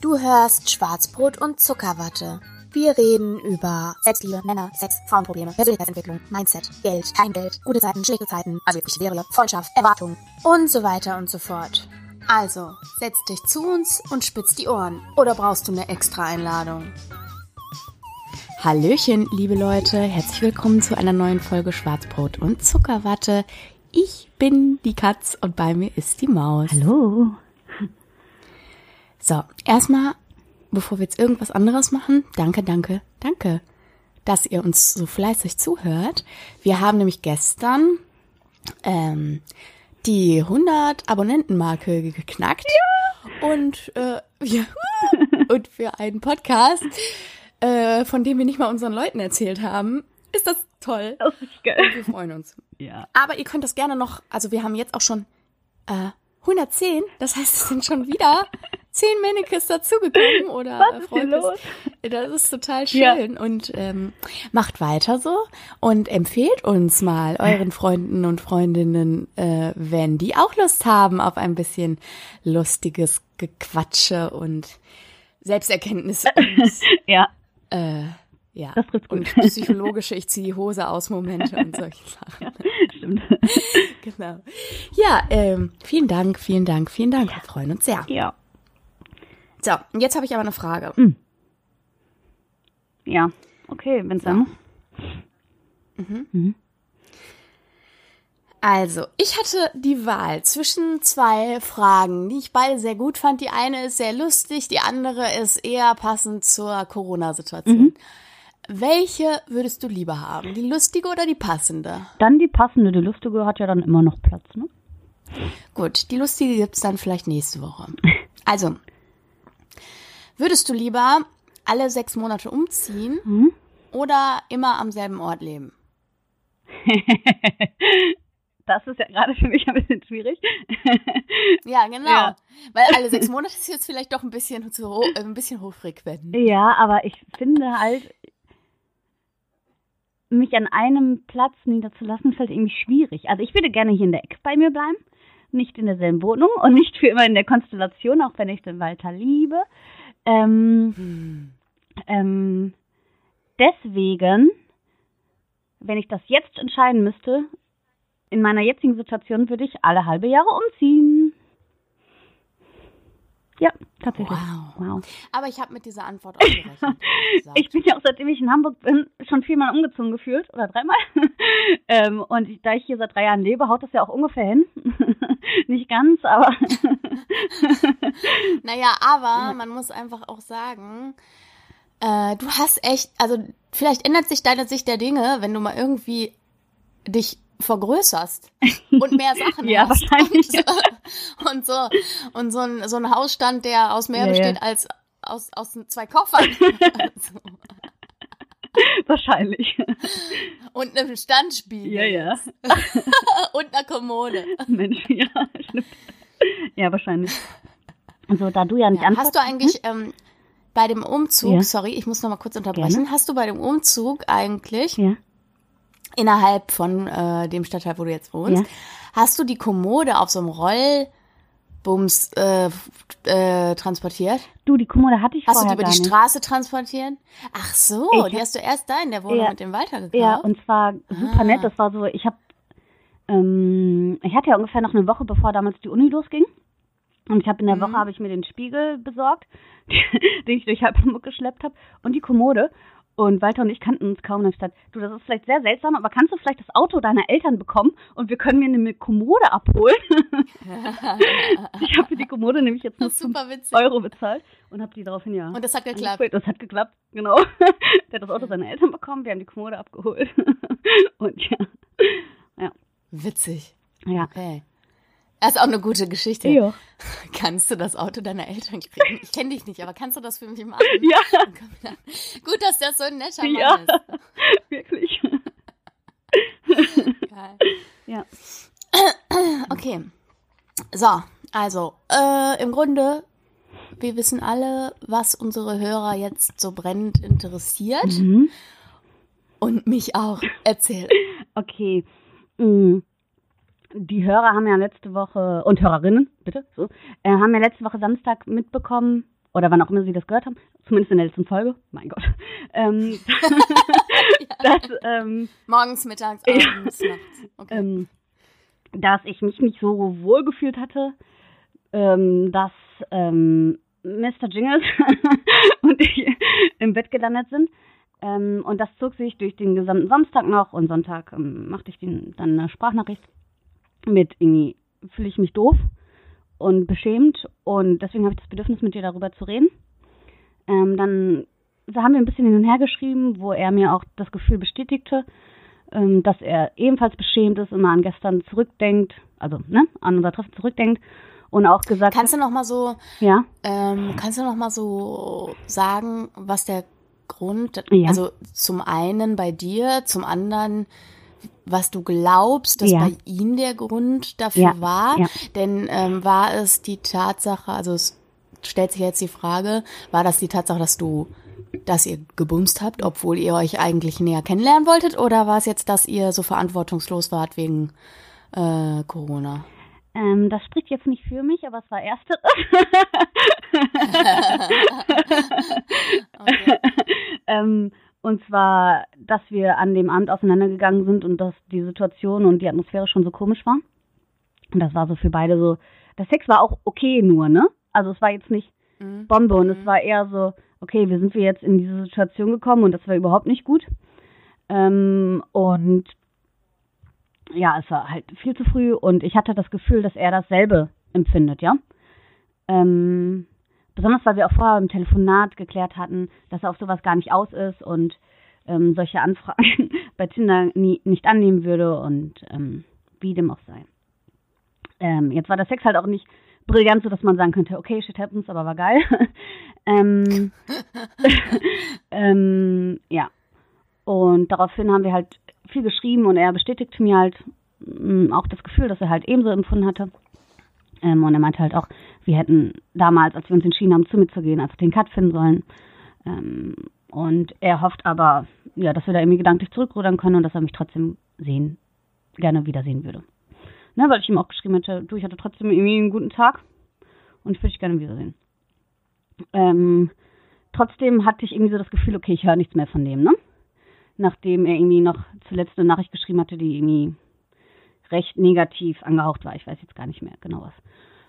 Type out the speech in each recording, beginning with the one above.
Du hörst Schwarzbrot und Zuckerwatte. Wir reden über Selbstliebe, Männer, Sex, Frauenprobleme, Persönlichkeitsentwicklung, Mindset, Geld, kein Geld, gute Zeiten, schlechte Zeiten, also wirklich Serie, Freundschaft, Erwartungen und so weiter und so fort. Also, setz dich zu uns und spitz die Ohren. Oder brauchst du eine extra Einladung? Hallöchen, liebe Leute, herzlich willkommen zu einer neuen Folge Schwarzbrot und Zuckerwatte. Ich bin die Katz und bei mir ist die Maus. Hallo. So, erstmal, bevor wir jetzt irgendwas anderes machen, danke, danke, danke, dass ihr uns so fleißig zuhört. Wir haben nämlich gestern ähm, die 100 Abonnentenmarke geknackt ja. und äh, ja, und für einen Podcast, äh, von dem wir nicht mal unseren Leuten erzählt haben, ist das toll. Das ist geil. Und wir freuen uns. Ja. Aber ihr könnt das gerne noch, also wir haben jetzt auch schon äh, 110, das heißt, es sind schon wieder zehn Mannequins dazugekommen oder Was ist los? Das ist total Ja. schön und ähm, macht weiter so und empfehlt uns mal euren Freunden und Freundinnen, äh, wenn die auch Lust haben auf ein bisschen lustiges Gequatsche und Selbsterkenntnis und Ja, äh, ja das trifft und gut. psychologische ich ziehe die Hose aus Momente und solche Sachen. Stimmt. Genau. Ja, ähm, vielen Dank, vielen Dank, vielen Dank. Wir freuen uns sehr. Ja. So, und jetzt habe ich aber eine Frage. Ja. Okay, wenn dann. Also, ich hatte die Wahl zwischen zwei Fragen, die ich beide sehr gut fand. Die eine ist sehr lustig, die andere ist eher passend zur Corona-Situation. Welche würdest du lieber haben? Die lustige oder die passende? Dann die passende, die lustige hat ja dann immer noch Platz, ne? Gut, die lustige gibt's dann vielleicht nächste Woche. Also, würdest du lieber alle sechs Monate umziehen Mhm. oder immer am selben Ort leben? Das ist ja gerade für mich ein bisschen schwierig. Ja, genau. Ja. Weil alle sechs Monate ist jetzt vielleicht doch ein bisschen zu ho äh, ein bisschen hochfrequent. Ja, aber ich finde halt, mich an einem Platz niederzulassen, ist halt irgendwie schwierig. Also ich würde gerne hier in der Ecke bei mir bleiben, nicht in derselben Wohnung und nicht für immer in der Konstellation, auch wenn ich den Walter liebe. Ähm, ähm, deswegen, wenn ich das jetzt entscheiden müsste, in meiner jetzigen Situation würde ich alle halbe Jahre umziehen. Ja, tatsächlich. Wow. wow. Aber ich habe mit dieser Antwort auch gerechnet. Ich bin ja auch seitdem ich in Hamburg bin, schon viermal umgezogen gefühlt oder dreimal. ähm, und da ich hier seit drei Jahren lebe, haut das ja auch ungefähr hin. Nicht ganz, aber naja, aber man muss einfach auch sagen, äh, du hast echt, also vielleicht ändert sich deine Sicht der Dinge, wenn du mal irgendwie dich vergrößerst und mehr Sachen Ja, hast. wahrscheinlich. Und so, und so, und so ein, so ein Hausstand, der aus mehr Ja, ja. besteht als aus, aus zwei Koffern. Also, wahrscheinlich. und einem Standspiegel. ja, ja. Und einer Kommode. Mensch, ja, stimmt. Ja, wahrscheinlich. Also, da du ja nicht Ja, hast du eigentlich ähm, bei dem Umzug, Ja. sorry, ich muss noch mal kurz unterbrechen, hast du bei dem Umzug eigentlich Ja. innerhalb von äh, dem Stadtteil, wo du jetzt wohnst, hast du die Kommode auf so einem Rollbums äh, äh, transportiert? Du, die Kommode hatte ich Hast du die vorher über die nicht. Straße transportiert? Ach so, Ich die hab- hast du erst da in der Wohnung Ja. mit dem Walter gekauft? Ja, und zwar super Ah. nett. Das war so, ich habe, ähm, ich hatte ja ungefähr noch eine Woche, bevor damals die Uni losging. Und ich habe in der Mhm. Woche habe ich mir den Spiegel besorgt, den ich durch halb Hamburg geschleppt habe und die Kommode. Und Walter und ich kannten uns kaum. Und ich gesagt, du, das ist vielleicht sehr seltsam, aber kannst du vielleicht das Auto deiner Eltern bekommen und wir können mir eine Kommode abholen? ich habe für die Kommode nämlich jetzt nur das ist 5 super witzig. Euro bezahlt und habe die daraufhin ja. Und das hat geklappt. Das hat geklappt, genau. Der hat das Auto seiner Eltern bekommen, wir haben die Kommode abgeholt. Und ja. Witzig. Ja. Okay. Das ist auch eine gute Geschichte. Ja. Kannst du das Auto deiner Eltern kriegen? Ich kenne dich nicht, aber kannst du das für mich machen? Ja, Gut, dass das so ein netter Mann Ja. ist. wirklich. Geil. Ja. Okay. So, also, äh, im Grunde, wir wissen alle, was unsere Hörer jetzt so brennend interessiert. Die Hörer haben ja letzte Woche, und Hörerinnen, bitte, so, äh, haben ja letzte Woche Samstag mitbekommen, oder wann auch immer sie das gehört haben, zumindest in der letzten Folge, mein Gott, ähm, dass, ähm, Morgens, mittags, abends, nachts. Okay. ähm, dass ich mich nicht so wohl gefühlt hatte, ähm, dass ähm, Mr. Jingles und ich im Bett gelandet sind. Ähm, und das zog sich durch den gesamten Samstag noch und Sonntag ähm, machte ich den, dann eine Sprachnachricht mit irgendwie fühle ich mich doof und beschämt und deswegen habe ich das Bedürfnis, mit dir darüber zu reden. Ähm, dann haben wir ein bisschen hin und her geschrieben, wo er mir auch das Gefühl bestätigte, ähm, dass er ebenfalls beschämt ist, immer an gestern zurückdenkt, also ne, an unser Treffen zurückdenkt und auch gesagt Kannst du noch mal so, ja, ähm, kannst du noch mal so sagen, was der Grund, Ja. also zum einen bei dir, zum anderen, was du glaubst, dass Ja. bei ihm der Grund dafür Ja, war? ja. Denn ähm, war es die Tatsache, also es stellt sich jetzt die Frage, war das die Tatsache, dass du, dass ihr gebumst habt, obwohl ihr euch eigentlich näher kennenlernen wolltet, oder war es jetzt, dass ihr so verantwortungslos wart wegen äh, Corona? ähm, das spricht jetzt nicht für mich, aber es war ersteres. Okay. ähm, und zwar, dass wir an dem Abend auseinandergegangen sind und dass die Situation und die Atmosphäre schon so komisch war. Und das war so für beide so. Der Sex war auch okay nur, ne? Also es war jetzt nicht Mhm. Bombe und es war eher so, okay, wir sind wir jetzt in diese Situation gekommen und das war überhaupt nicht gut. Ähm, und ja, es war halt viel zu früh und ich hatte das Gefühl, dass er dasselbe empfindet, ja. Ähm, besonders weil wir auch vorher im Telefonat geklärt hatten, dass er auf sowas gar nicht aus ist und ähm, solche Anfragen bei Tinder nie, nicht annehmen würde und ähm, wie dem auch sei. Ähm, jetzt war der Sex halt auch nicht brillant, so dass man sagen könnte, okay, shit happens, aber war geil. ähm, ähm, ja. Und daraufhin haben wir halt viel geschrieben und er bestätigte mir halt mh, auch das Gefühl, dass er halt ebenso empfunden hatte. Ähm, und er meinte halt auch, wir hätten damals, als wir uns entschieden haben, zu mir zu gehen, einfach den Cut finden sollen. Ähm, und er hofft aber, ja, dass wir da irgendwie gedanklich zurückrudern können und dass er mich trotzdem sehen, gerne wiedersehen würde. Ne, weil ich ihm auch geschrieben hätte, du, ich hatte trotzdem irgendwie einen guten Tag und ich würde dich gerne wiedersehen. Ähm, trotzdem hatte ich irgendwie so das Gefühl, okay, ich höre nichts mehr von dem, ne? Nachdem er irgendwie noch zuletzt eine Nachricht geschrieben hatte, die irgendwie recht negativ angehaucht war. Ich weiß jetzt gar nicht mehr genau was.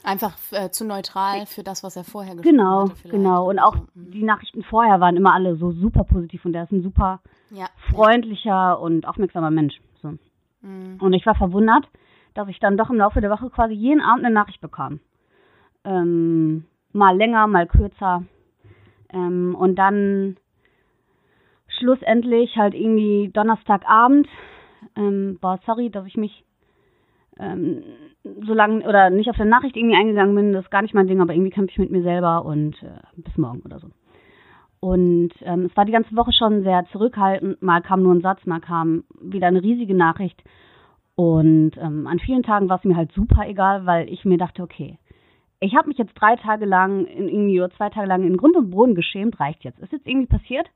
Einfach äh, zu neutral für das, was er vorher geschrieben Genau, hatte. vielleicht genau. Und auch. Mhm. die Nachrichten vorher waren immer alle so super positiv und er ist ein super Ja. freundlicher und aufmerksamer Mensch. So. Mhm. Und ich war verwundert, dass ich dann doch im Laufe der Woche quasi jeden Abend eine Nachricht bekam. Ähm, mal länger, mal kürzer. Ähm, und dann schlussendlich halt irgendwie Donnerstagabend. Ähm, boah, sorry, dass ich mich ähm, so lange oder nicht auf der Nachricht irgendwie eingegangen bin. Das ist gar nicht mein Ding, aber irgendwie kämpfe ich mit mir selber und äh, bis morgen oder so. Und ähm, es war die ganze Woche schon sehr zurückhaltend. Mal kam nur ein Satz, mal kam wieder eine riesige Nachricht. Und ähm, an vielen Tagen war es mir halt super egal, weil ich mir dachte, okay, ich habe mich jetzt drei Tage lang, in, irgendwie oder zwei Tage lang in Grund und Boden geschämt, reicht jetzt. Ist jetzt irgendwie passiert.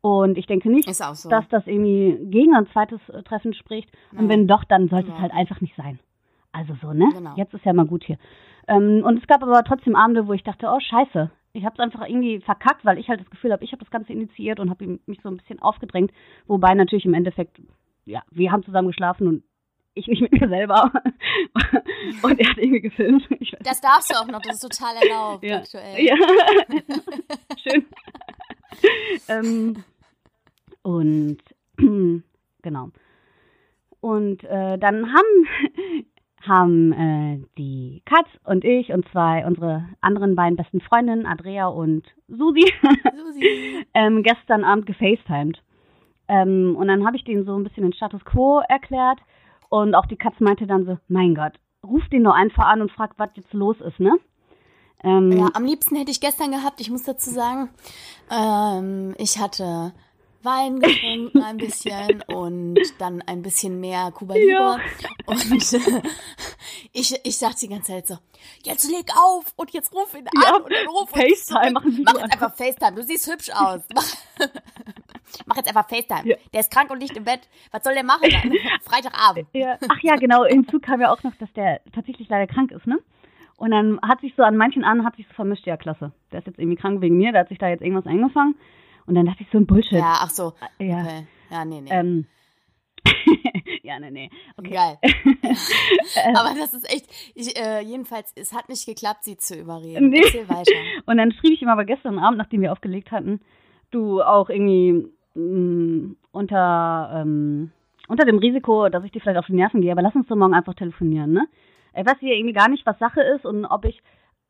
Und ich denke nicht, so. dass das irgendwie gegen ein zweites äh, Treffen spricht. Und wenn doch, dann sollte es Überhaupt halt einfach nicht sein. Also so, ne? Genau. Jetzt ist ja mal gut hier. Ähm, und es gab aber trotzdem Abende, wo ich dachte, oh scheiße, ich habe es einfach irgendwie verkackt, weil ich halt das Gefühl habe, ich habe das Ganze initiiert und habe mich so ein bisschen aufgedrängt. Wobei natürlich im Endeffekt, ja, wir haben zusammen geschlafen und ich nicht mit mir selber. und er hat irgendwie gefilmt. Das darfst du auch noch, das ist total erlaubt ja. aktuell. Ja. Schön. ähm, und genau. Und äh, dann haben, haben äh, die Katz und ich und zwei unsere anderen beiden besten Freundinnen, Andrea und Susi, Susi. ähm, gestern Abend gefacetimed. Ähm, und dann habe ich denen so ein bisschen den Status quo erklärt. Und auch die Katz meinte dann so, mein Gott, ruf den doch einfach an und frag, was jetzt los ist, ne? Ähm, Ja, am liebsten hätte ich gestern gehabt, ich muss dazu sagen, ähm, ich hatte Wein getrunken ein bisschen und dann ein bisschen mehr Cuba Libre. Ja. Und äh, ich, ich sagte die ganze Zeit so, jetzt leg auf und jetzt ruf ihn an Ja, und dann ruf uns FaceTime, machen Video Mach jetzt an. einfach FaceTime, du siehst hübsch aus. Mach, mach jetzt einfach FaceTime. Ja. Der ist krank und nicht im Bett. Was soll der machen? Freitagabend. Ach ja, genau. Hinzu kam ja auch noch, dass der tatsächlich leider krank ist, ne? Und dann hat sich so an manchen an hat sich so vermischt, ja, klasse. Der ist jetzt irgendwie krank wegen mir, der hat sich da jetzt irgendwas eingefangen. Und dann dachte ich so ein Bullshit. Ja, ach so. Ja. Okay. Ja, nee, nee. Ähm, ja, nee, nee. Okay. Geil. Aber das ist echt, ich, äh, jedenfalls, es hat nicht geklappt, sie zu überreden. Nee. Erzähl weiter. Und dann schrieb ich ihm aber gestern Abend, nachdem wir aufgelegt hatten, du auch irgendwie mh, mm, unter, ähm, unter dem Risiko, dass ich dir vielleicht auf die Nerven gehe, aber lass uns doch morgen einfach telefonieren, ne? Ich weiß hier irgendwie gar nicht, was Sache ist und ob ich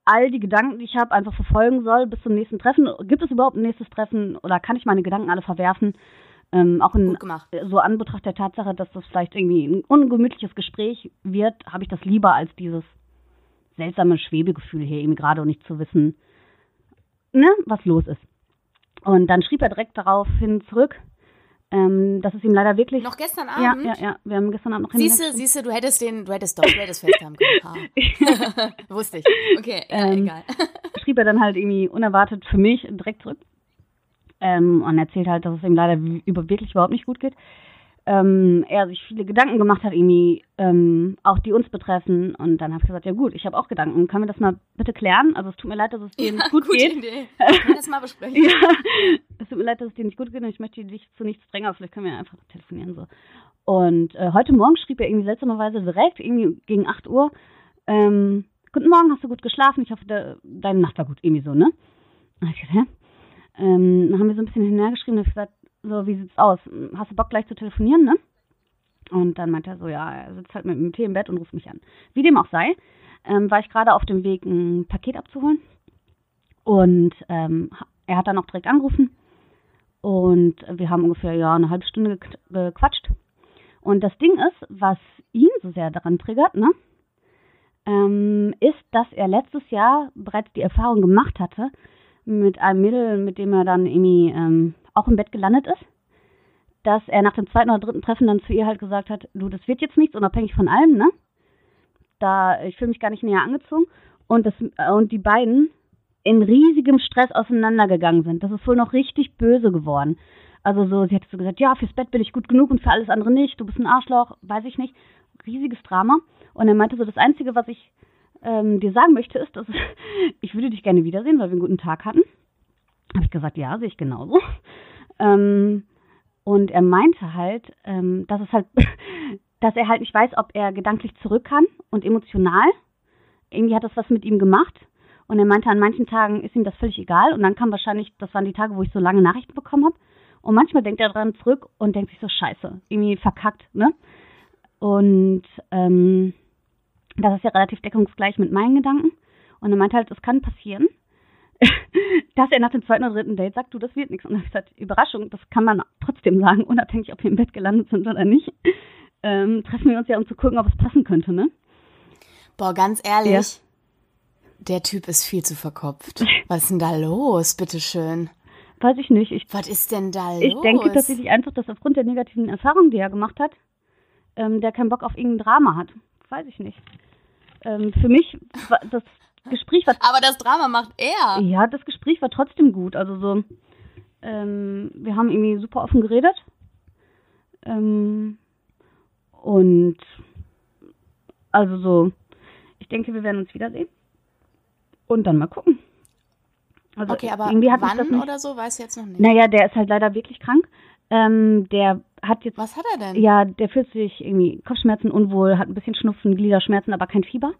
all die Gedanken, die ich habe, einfach verfolgen soll bis zum nächsten Treffen. Gibt es überhaupt ein nächstes Treffen oder kann ich meine Gedanken alle verwerfen? Ähm, auch in so Anbetracht der Tatsache, dass das vielleicht irgendwie ein ungemütliches Gespräch wird, habe ich das lieber als dieses seltsame Schwebegefühl hier eben gerade und nicht zu wissen, ne, was los ist. Und dann schrieb er direkt daraufhin zurück, ähm, das ist ihm leider wirklich. Noch gestern Abend? Ja, ja, ja. Wir haben gestern Abend noch Siehst du, siehst du, du hättest den, du hättest doch, du hättest FaceTime können. Wusste ich. Okay, ähm, egal. schrieb er dann halt irgendwie unerwartet für mich direkt zurück. Ähm, und erzählt halt, dass es ihm leider über, wirklich überhaupt nicht gut geht. Ähm, er sich viele Gedanken gemacht hat, irgendwie, ähm, auch die uns betreffen. Und dann habe ich gesagt, ja gut, ich habe auch Gedanken. Können wir das mal bitte klären? Also es tut mir leid, dass es dir ja, nicht gut gute geht. Idee. Können wir das mal besprechen? ja. Es tut mir leid, dass es dir nicht gut geht und ich möchte dich zu nichts drängen, aber vielleicht können wir einfach telefonieren so. Und äh, heute Morgen schrieb er irgendwie seltsamerweise direkt, irgendwie gegen 8 Uhr, ähm, Guten Morgen, hast du gut geschlafen? Ich hoffe, de deine Nacht war gut, irgendwie so, ne? Und ich gesagt, hä? Ähm, dann haben wir so ein bisschen hinterhergeschrieben und ich gesagt, so, wie sieht's aus? Hast du Bock gleich zu telefonieren, ne? Und dann meinte er so, ja, er sitzt halt mit dem Tee im Bett und ruft mich an. Wie dem auch sei, ähm, war ich gerade auf dem Weg, ein Paket abzuholen. Und ähm, er hat dann auch direkt angerufen. Und wir haben ungefähr ja eine halbe Stunde gequatscht. Und das Ding ist, was ihn so sehr daran triggert, ne, ähm, ist, dass er letztes Jahr bereits die Erfahrung gemacht hatte mit einem Mädel, mit dem er dann irgendwie ähm, auch im Bett gelandet ist, dass er nach dem zweiten oder dritten Treffen dann zu ihr halt gesagt hat, du, das wird jetzt nichts, unabhängig von allem, ne? Da, ich fühle mich gar nicht näher angezogen. Und, das, und die beiden in riesigem Stress auseinandergegangen sind. Das ist wohl noch richtig böse geworden. Also so, sie hat so gesagt, ja, fürs Bett bin ich gut genug und für alles andere nicht. Du bist ein Arschloch, weiß ich nicht. Riesiges Drama. Und er meinte so, das Einzige, was ich ähm, dir sagen möchte, ist, dass ich würde dich gerne wiedersehen, weil wir einen guten Tag hatten. Habe ich gesagt, ja, sehe ich genauso. Ähm, und er meinte halt, ähm, dass es halt, dass er halt nicht weiß, ob er gedanklich zurück kann und emotional. Irgendwie hat das was mit ihm gemacht. Und er meinte, an manchen Tagen ist ihm das völlig egal. Und dann kam wahrscheinlich, das waren die Tage, wo ich so lange Nachrichten bekommen habe. Und manchmal denkt er dran zurück und denkt sich so, scheiße, irgendwie verkackt, ne? Und ähm, das ist ja relativ deckungsgleich mit meinen Gedanken. Und er meinte halt, es kann passieren, dass er nach dem zweiten oder dritten Date sagt, du, das wird nichts. Und dann habe ich gesagt, Überraschung, das kann man trotzdem sagen, unabhängig, ob wir im Bett gelandet sind oder nicht. Ähm, treffen wir uns ja, um zu gucken, ob es passen könnte, ne? Boah, ganz ehrlich, ja. der Typ ist viel zu verkopft. Was ist denn da los, bitteschön? Weiß ich nicht. Ich, Was ist denn da los? Ich denke tatsächlich einfach, dass aufgrund der negativen Erfahrungen, die er gemacht hat, ähm, der keinen Bock auf irgendein Drama hat. Weiß ich nicht. Ähm, für mich, das Gespräch war. Aber das Drama macht er. Ja, das Gespräch war trotzdem gut. Also so, ähm, wir haben irgendwie super offen geredet. Ähm, und also so, ich denke, wir werden uns wiedersehen. Und dann mal gucken. Also okay, aber irgendwie hat wann oder so, weiß ich jetzt noch nicht. Naja, der ist halt leider wirklich krank. Ähm, der hat jetzt. Was hat er denn? Ja, der fühlt sich irgendwie Kopfschmerzen unwohl, hat ein bisschen Schnupfen, Gliederschmerzen, aber kein Fieber.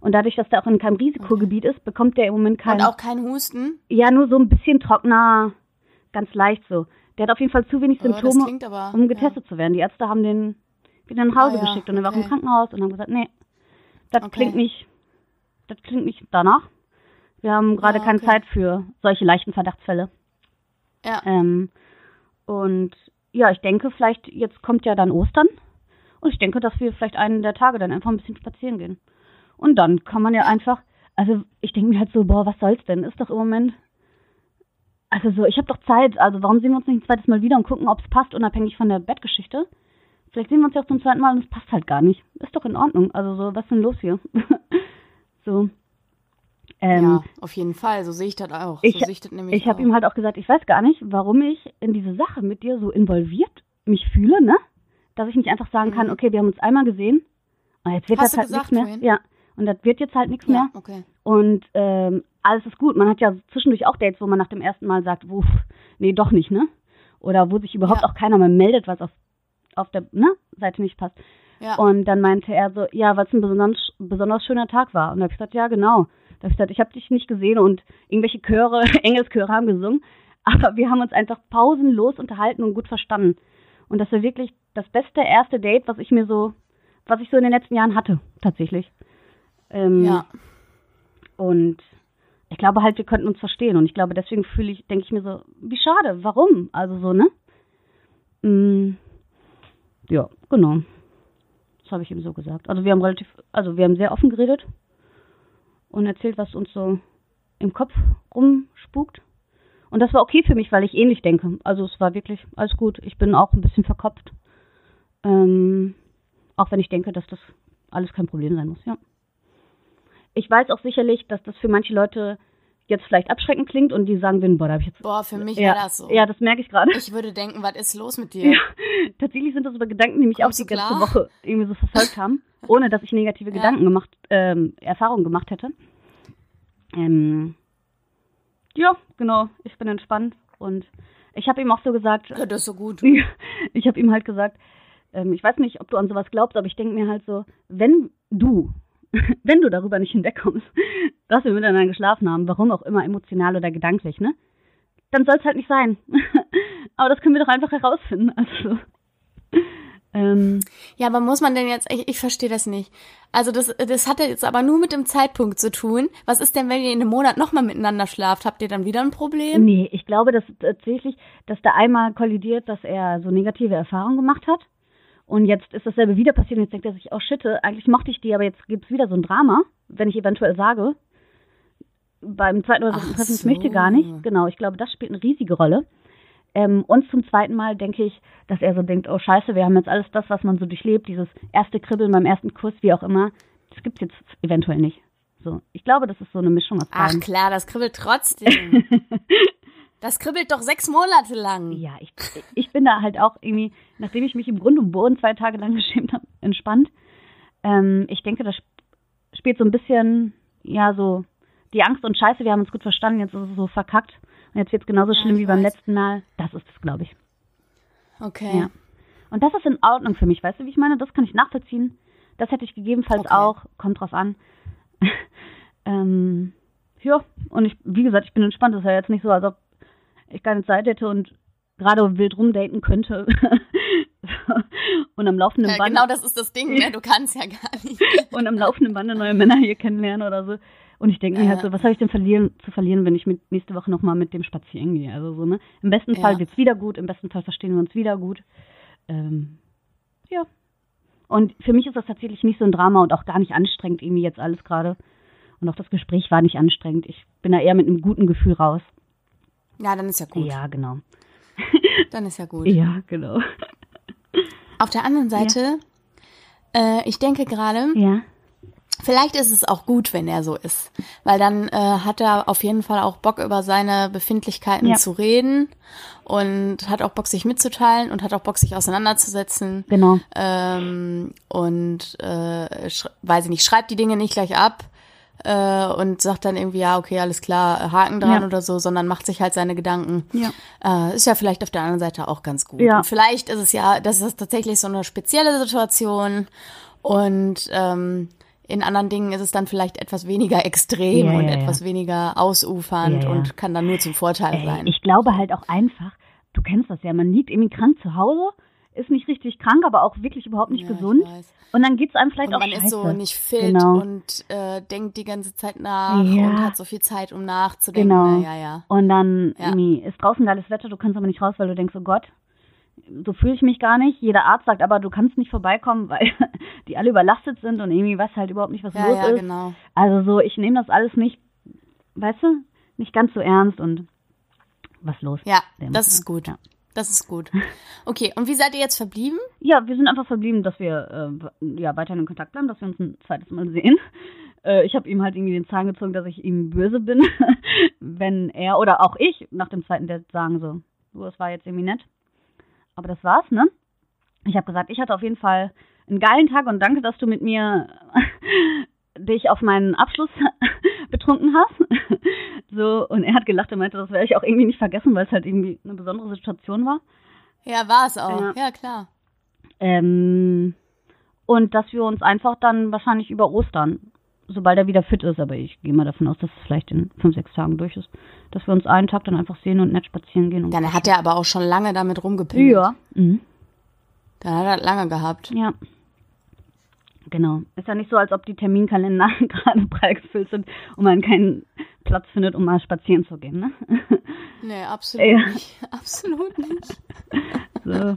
Und dadurch, dass der auch in keinem Risikogebiet ist, bekommt der im Moment keinen. Und auch kein Husten? Ja, nur so ein bisschen trockener, ganz leicht so. Der hat auf jeden Fall zu wenig oh, Symptome, oh, aber, um getestet ja. zu werden. Die Ärzte haben den wieder nach Hause oh, ja. geschickt und er war okay. auch im Krankenhaus und haben gesagt, nee, das okay. klingt nicht, das klingt nicht danach. Wir haben gerade oh, keine Zeit für solche leichten Verdachtsfälle. Ja. Ähm, und ja, ich denke, vielleicht jetzt kommt ja dann Ostern und ich denke, dass wir vielleicht einen der Tage dann einfach ein bisschen spazieren gehen. Und dann kann man ja einfach, also ich denke mir halt so, boah, was soll's denn? Ist doch im Moment, also so, ich habe doch Zeit, also warum sehen wir uns nicht ein zweites Mal wieder und gucken, ob es passt, unabhängig von der Bettgeschichte? Vielleicht sehen wir uns ja auch zum zweiten Mal und es passt halt gar nicht. Ist doch in Ordnung. Also so, was ist denn los hier? so. Ähm, ja, auf jeden Fall. So sehe ich das auch. Ich, so ich habe ihm halt auch gesagt, ich weiß gar nicht, warum ich in diese Sache mit dir so involviert mich fühle, ne? Dass ich nicht einfach sagen kann, Mhm. okay, wir haben uns einmal gesehen und jetzt wird Hast das halt gesagt nichts mehr. vorhin? Ja. Und das wird jetzt halt nichts ja, mehr. okay. Und ähm, alles ist gut. Man hat ja zwischendurch auch Dates, wo man nach dem ersten Mal sagt, uff, nee, doch nicht, ne? Oder wo sich überhaupt Ja. auch keiner mehr meldet, was auf, auf der ne, Seite nicht passt. Ja. Und dann meinte er so, ja, weil es ein besonders, besonders schöner Tag war. Und da habe ich gesagt, ja, genau. Da habe ich gesagt, ich habe dich nicht gesehen und irgendwelche Chöre, Engelschöre haben gesungen, aber wir haben uns einfach pausenlos unterhalten und gut verstanden. Und das war wirklich das beste erste Date, was ich mir so, was ich so in den letzten Jahren hatte, tatsächlich. Ähm, ja. und ich glaube halt, wir könnten uns verstehen. Und ich glaube, deswegen fühle ich, denke ich mir so, wie schade, warum? Also so, ne? Mm, ja, genau. Das habe ich ihm so gesagt. Also wir haben relativ, also wir haben sehr offen geredet und erzählt, was uns so im Kopf rumspukt. Und das war okay für mich, weil ich ähnlich denke. Also es war wirklich alles gut. Ich bin auch ein bisschen verkopft. Ähm, auch wenn ich denke, dass das alles kein Problem sein muss, ja. Ich weiß auch sicherlich, dass das für manche Leute jetzt vielleicht abschreckend klingt und die sagen würden, boah, da habe ich jetzt. Boah, für mich ja, wäre das so. ja, das merke ich gerade. Ich würde denken, was ist los mit dir? Ja, tatsächlich sind das aber Gedanken, die mich Kommst auch die ganze? Woche irgendwie so verfolgt haben, ohne dass ich negative Ja. Gedanken gemacht, ähm, Erfahrungen gemacht hätte. Ähm, ja, genau, ich bin entspannt und ich habe ihm auch so gesagt, Ja, das ist so gut. ich habe ihm halt gesagt, ähm, ich weiß nicht, ob du an sowas glaubst, aber ich denke mir halt so, wenn du, wenn du darüber nicht hinwegkommst, dass wir miteinander geschlafen haben, warum auch immer, emotional oder gedanklich, ne? Dann soll es halt nicht sein. aber das können wir doch einfach herausfinden. Also, ähm, Ja, aber muss man denn jetzt, ich, ich verstehe das nicht. Also das, das hat jetzt aber nur mit dem Zeitpunkt zu tun. Was ist denn, wenn ihr in einem Monat nochmal miteinander schlaft? Habt ihr dann wieder ein Problem? nee, ich glaube, dass tatsächlich, dass da einmal kollidiert, dass er so negative Erfahrungen gemacht hat. Und jetzt ist dasselbe wieder passiert und jetzt denkt er sich, oh shit, eigentlich mochte ich die, aber jetzt gibt's wieder so ein Drama, wenn ich eventuell sage, beim zweiten oder dritten Ach Treffen, ich so. möchte gar nicht. Genau, ich glaube, das spielt eine riesige Rolle. Ähm, und zum zweiten Mal denke ich, dass er so denkt, oh scheiße, wir haben jetzt alles das, was man so durchlebt, dieses erste Kribbeln beim ersten Kuss, wie auch immer, das gibt's jetzt eventuell nicht. So, ich glaube, das ist so eine Mischung aus Ach beiden. klar, das kribbelt trotzdem. das kribbelt doch sechs Monate lang. Ja, ich, ich bin da halt auch irgendwie, nachdem ich mich im Grund und Boden zwei Tage lang geschämt habe, entspannt. Ähm, ich denke, das sp- spielt so ein bisschen, ja, so die Angst und Scheiße, wir haben uns gut verstanden, jetzt ist es so verkackt. Und jetzt wird es genauso Ja, schlimm ich wie beim weiß. letzten Mal. Das ist es, glaube ich. Okay. Ja. Und das ist in Ordnung für mich, weißt du, wie ich meine? Das kann ich nachvollziehen. Das hätte ich gegebenenfalls Okay. auch. Kommt drauf an. ähm, ja, und ich, wie gesagt, ich bin entspannt. Das ist ja jetzt nicht so, als ob ich keine Zeit hätte und gerade wild rumdaten könnte. und am laufenden Ja, Band genau das ist das Ding, ne? Du kannst ja gar nicht. und am laufenden Bande neue Männer hier kennenlernen oder so. Und ich denke mir halt Ja. so, was habe ich denn verlieren, zu verlieren, wenn ich mit nächste Woche nochmal mit dem spazieren gehe? Also so, ne? Im besten Ja. Fall wird's wieder gut, im besten Fall verstehen wir uns wieder gut. Ähm, ja. Und für mich ist das tatsächlich nicht so ein Drama und auch gar nicht anstrengend irgendwie jetzt alles gerade. Und auch das Gespräch war nicht anstrengend. Ich bin da eher mit einem guten Gefühl raus. Ja, dann ist ja gut. Ja, genau. Dann ist ja gut. Ja, genau. Auf der anderen Seite, äh, ich denke gerade, Ja. Vielleicht ist es auch gut, wenn er so ist, weil dann äh, hat er auf jeden Fall auch Bock über seine Befindlichkeiten Ja. zu reden und hat auch Bock sich mitzuteilen und hat auch Bock sich auseinanderzusetzen Genau. ähm, und äh, weiß ich nicht, schreibt die Dinge nicht gleich ab äh, und sagt dann irgendwie ja okay alles klar Haken dran Ja. oder so, sondern macht sich halt seine Gedanken. Ja. Äh, ist ja vielleicht auf der anderen Seite auch ganz gut. Ja. Und vielleicht ist es ja, das ist tatsächlich so eine spezielle Situation und ähm, in anderen Dingen ist es dann vielleicht etwas weniger extrem Ja, und ja, ja. etwas weniger ausufernd Ja, ja. und kann dann nur zum Vorteil Ey, sein. ich glaube halt auch einfach, du kennst das ja, man liegt irgendwie krank zu Hause, ist nicht richtig krank, aber auch wirklich überhaupt nicht Ja, gesund. Und dann geht's einem vielleicht und auch man scheiße. ist so nicht fit Genau. und äh, denkt die ganze Zeit nach Ja. und hat so viel Zeit, um nachzudenken. Genau. Ja, ja. Und dann irgendwie ist draußen geiles Wetter, du kannst aber nicht raus, weil du denkst, oh Gott, so fühle ich mich gar nicht. Jeder Arzt sagt aber, du kannst nicht vorbeikommen, weil die alle überlastet sind und irgendwie weiß halt überhaupt nicht, was Ja, los ja, ist. genau. Also so, ich nehme das alles nicht, weißt du, nicht ganz so ernst und was los? Ja, das ist gut. Ja. Das ist gut. Okay, und wie seid ihr jetzt verblieben? Ja, wir sind einfach verblieben, dass wir äh, ja, weiterhin in Kontakt bleiben, dass wir uns ein zweites Mal sehen. Äh, ich habe ihm halt irgendwie den Zahn gezogen, dass ich ihm böse bin, wenn er oder auch ich nach dem zweiten Date sagen so, du, das war jetzt irgendwie nett. Aber das war's, ne? Ich habe gesagt, ich hatte auf jeden Fall einen geilen Tag und danke, dass du mit mir dich auf meinen Abschluss betrunken hast. so, und er hat gelacht und meinte, das werde ich auch irgendwie nicht vergessen, weil es halt irgendwie eine besondere Situation war. Ja, war es auch. Ja. Ja, klar. Ähm, und dass wir uns einfach dann wahrscheinlich über Ostern, sobald er wieder fit ist, aber ich gehe mal davon aus, dass es vielleicht in fünf, sechs Tagen durch ist, dass wir uns einen Tag dann einfach sehen und nett spazieren gehen. Und Dann hat er aber auch schon lange damit rumgepinkelt. ja. Mhm. Dann hat er lange gehabt. Ja. Genau. Ist ja nicht so, als ob die Terminkalender gerade prall gefüllt sind und man keinen Platz findet, um mal spazieren zu gehen, ne? Nee, absolut Ja. nicht. Absolut nicht. So,